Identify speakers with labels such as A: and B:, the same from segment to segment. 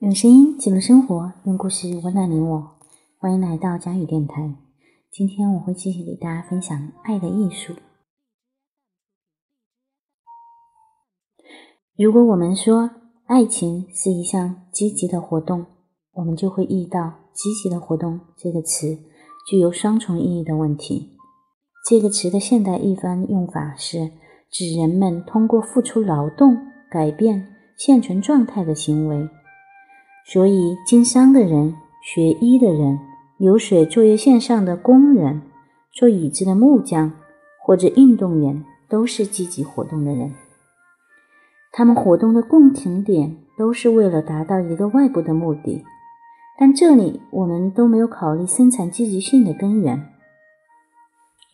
A: 用声音记录生活，用故事温暖你我。欢迎来到佳语电台。今天我会继续给大家分享爱的艺术。如果我们说爱情是一项积极的活动，我们就会意到“积极的活动”这个词具有双重意义的问题。这个词的现代一般用法是指人们通过付出劳动改变现存状态的行为。所以，经商的人、学医的人。流水作业线上的工人、做椅子的木匠或者运动员，都是积极活动的人。他们活动的共同点都是为了达到一个外部的目的。但这里我们都没有考虑生产积极性的根源。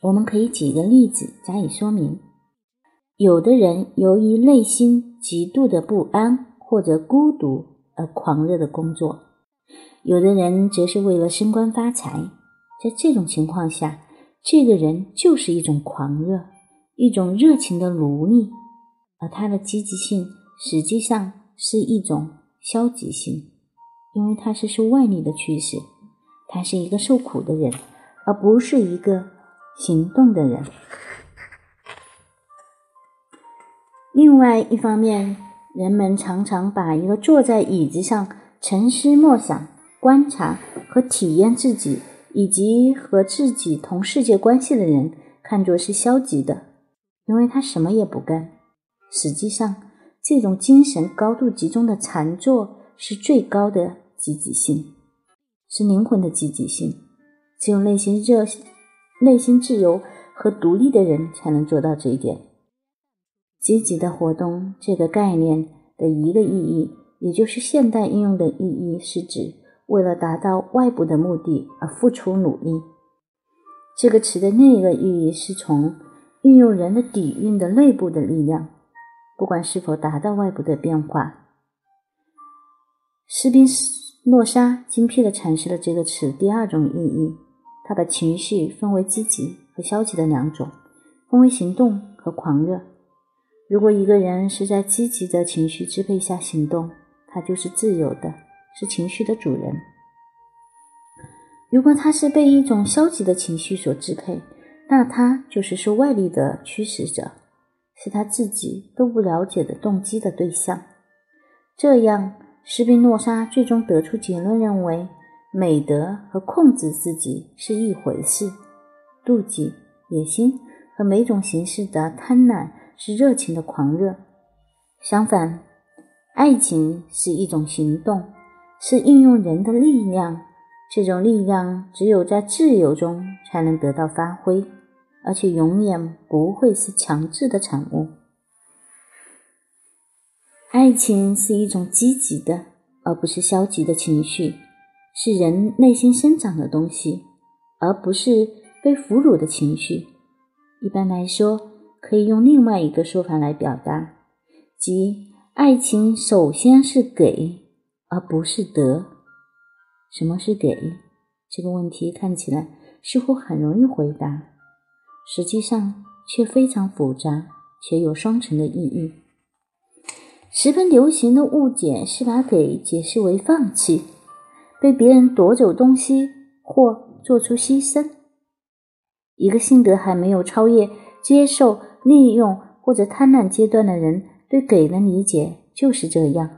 A: 我们可以举一个例子加以说明：有的人由于内心极度的不安或者孤独而狂热的工作。有的人则是为了升官发财，在这种情况下，这个人就是一种狂热，一种热情的奴隶，而他的积极性实际上是一种消极性，因为他是受外力的驱使，他是一个受苦的人，而不是一个行动的人。另外一方面，人们常常把一个坐在椅子上沉思默想。观察和体验自己以及和自己同世界关系的人，看作是消极的，因为他什么也不干。实际上，这种精神高度集中的禅坐是最高的积极性，是灵魂的积极性。只有内心热、内心自由和独立的人才能做到这一点。积极的活动这个概念的一个意义，也就是现代应用的意义，是指。为了达到外部的目的而付出努力，这个词的另一个意义是从运用人的底蕴的内部的力量，不管是否达到外部的变化。斯宾诺莎精辟地阐释了这个词第二种意义，他把情绪分为积极和消极的两种，分为行动和狂热。如果一个人是在积极的情绪支配下行动，他就是自由的。是情绪的主人。如果他是被一种消极的情绪所支配，那他就是受外力的驱使者，是他自己都不了解的动机的对象。这样，斯宾诺莎最终得出结论，认为美德和控制自己是一回事，妒忌、野心和每种形式的贪婪是热情的狂热。相反，爱情是一种行动。是运用人的力量，这种力量只有在自由中才能得到发挥，而且永远不会是强制的产物。爱情是一种积极的，而不是消极的情绪，是人内心生长的东西，而不是被俘虏的情绪。一般来说，可以用另外一个说法来表达，即爱情首先是给。而不是得。什么是给？这个问题看起来似乎很容易回答，实际上却非常复杂且有双重的意义。十分流行的误解是把给解释为放弃，被别人夺走东西或做出牺牲。一个性格还没有超越接受、利用或者贪婪阶段的人，对给的理解就是这样。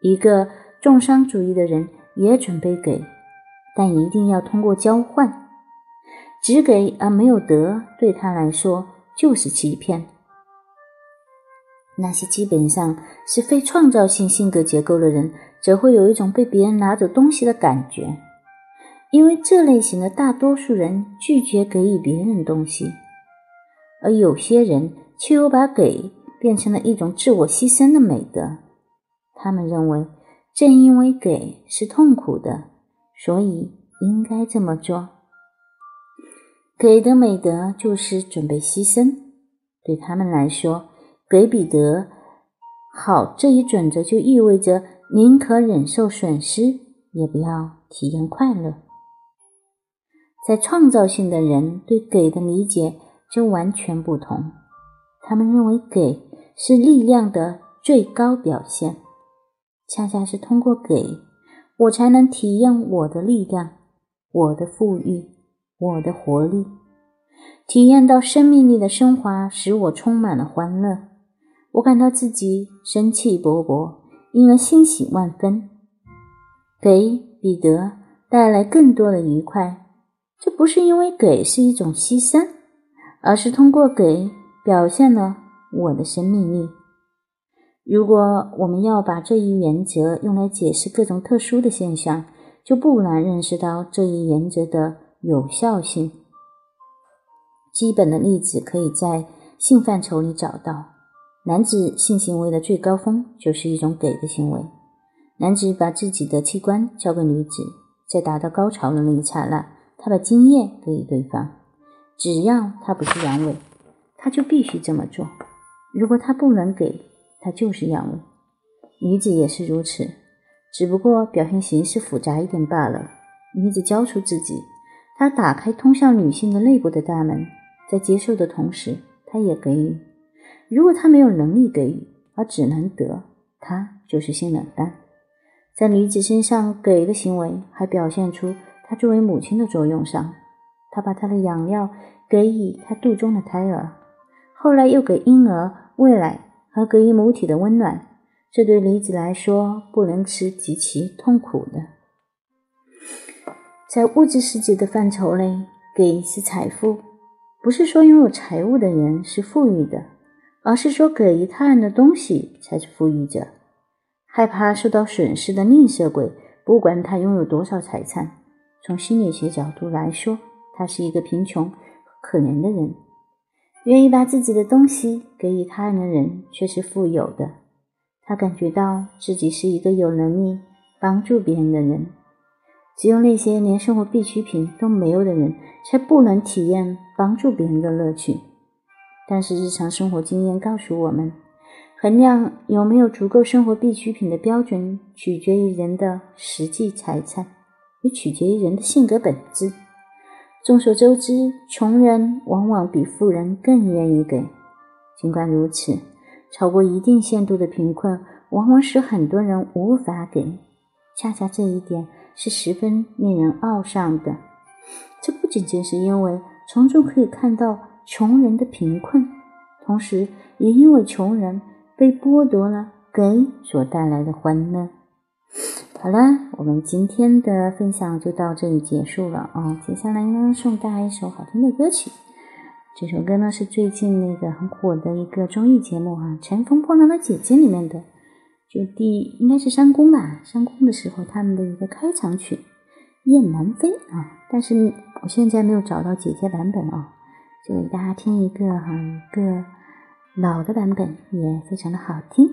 A: 一个重商主义的人也准备给，但一定要通过交换。只给而没有得，对他来说就是欺骗。那些基本上是非创造性性格结构的人，则会有一种被别人拿走东西的感觉，因为这类型的大多数人拒绝给予别人东西，而有些人却又把给变成了一种自我牺牲的美德。他们认为，正因为给是痛苦的，所以应该这么做。给的美德就是准备牺牲。对他们来说，给彼得好这一准则就意味着宁可忍受损失，也不要体验快乐。在创造性的人对给的理解就完全不同，他们认为给是力量的最高表现，恰恰是通过给，我才能体验我的力量、我的富裕、我的活力，体验到生命力的升华，使我充满了欢乐。我感到自己生气勃勃，因而欣喜万分，给彼得带来更多的愉快。这不是因为给是一种牺牲，而是通过给表现了我的生命力。如果我们要把这一原则用来解释各种特殊的现象，就不难认识到这一原则的有效性。基本的例子可以在性范畴里找到。男子性行为的最高峰就是一种给的行为。男子把自己的器官交给女子，在达到高潮的那一刹那。他把经验给予对方，只要他不是阳痿，他就必须这么做。如果他不能给，他就是阳痿。女子也是如此，只不过表现形式复杂一点罢了。女子交出自己，她打开通向女性的内部的大门，在接受的同时，她也给予。如果她没有能力给予，而只能得，她就是性冷淡。在女子身上，给的行为还表现出。她作为母亲的作用上，她把她的养料给予她肚中的胎儿，后来又给婴儿喂奶和给予母体的温暖。这对女子来说不能吃极其痛苦的。在物质世界的范畴内，给是财富，不是说拥有财物的人是富裕的，而是说给予他人的东西才是富裕者。害怕受到损失的吝啬鬼，不管他拥有多少财产。从心理学角度来说，他是一个贫穷、可怜的人。愿意把自己的东西给予他人的人，却是富有的。他感觉到自己是一个有能力帮助别人的人。只有那些连生活必需品都没有的人，才不能体验帮助别人的乐趣。但是日常生活经验告诉我们，衡量有没有足够生活必需品的标准，取决于人的实际财产。也取决于人的性格本质。众所周知，穷人往往比富人更愿意给。尽管如此，超过一定限度的贫困往往使很多人无法给。恰恰这一点是十分令人懊丧的。这不仅仅是因为从中可以看到穷人的贫困，同时也因为穷人被剥夺了给所带来的欢乐。好了，我们今天的分享就到这里结束了啊！接下来呢，送大家一首好听的歌曲。这首歌呢是最近那个很火的一个综艺节目啊，《乘风破浪的姐姐》里面的，就第应该是三公吧，三公的时候他们的一个开场曲《雁南飞》啊。但是我现在没有找到姐姐版本啊，就给大家听一个哈一个老的版本，也非常的好听。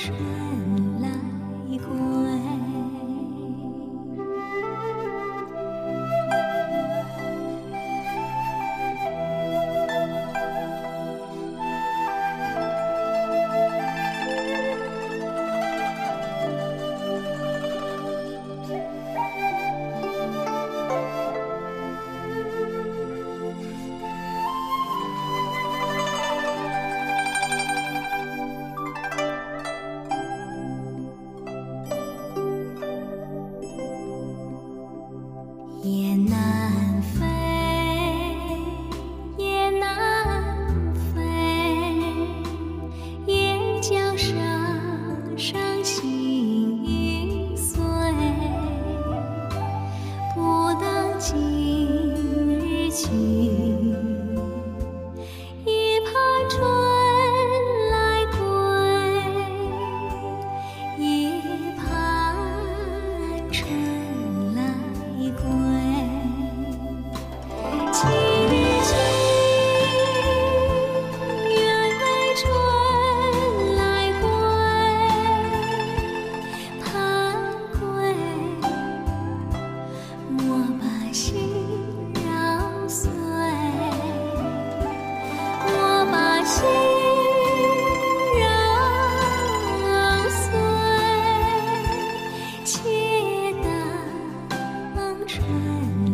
B: change. 是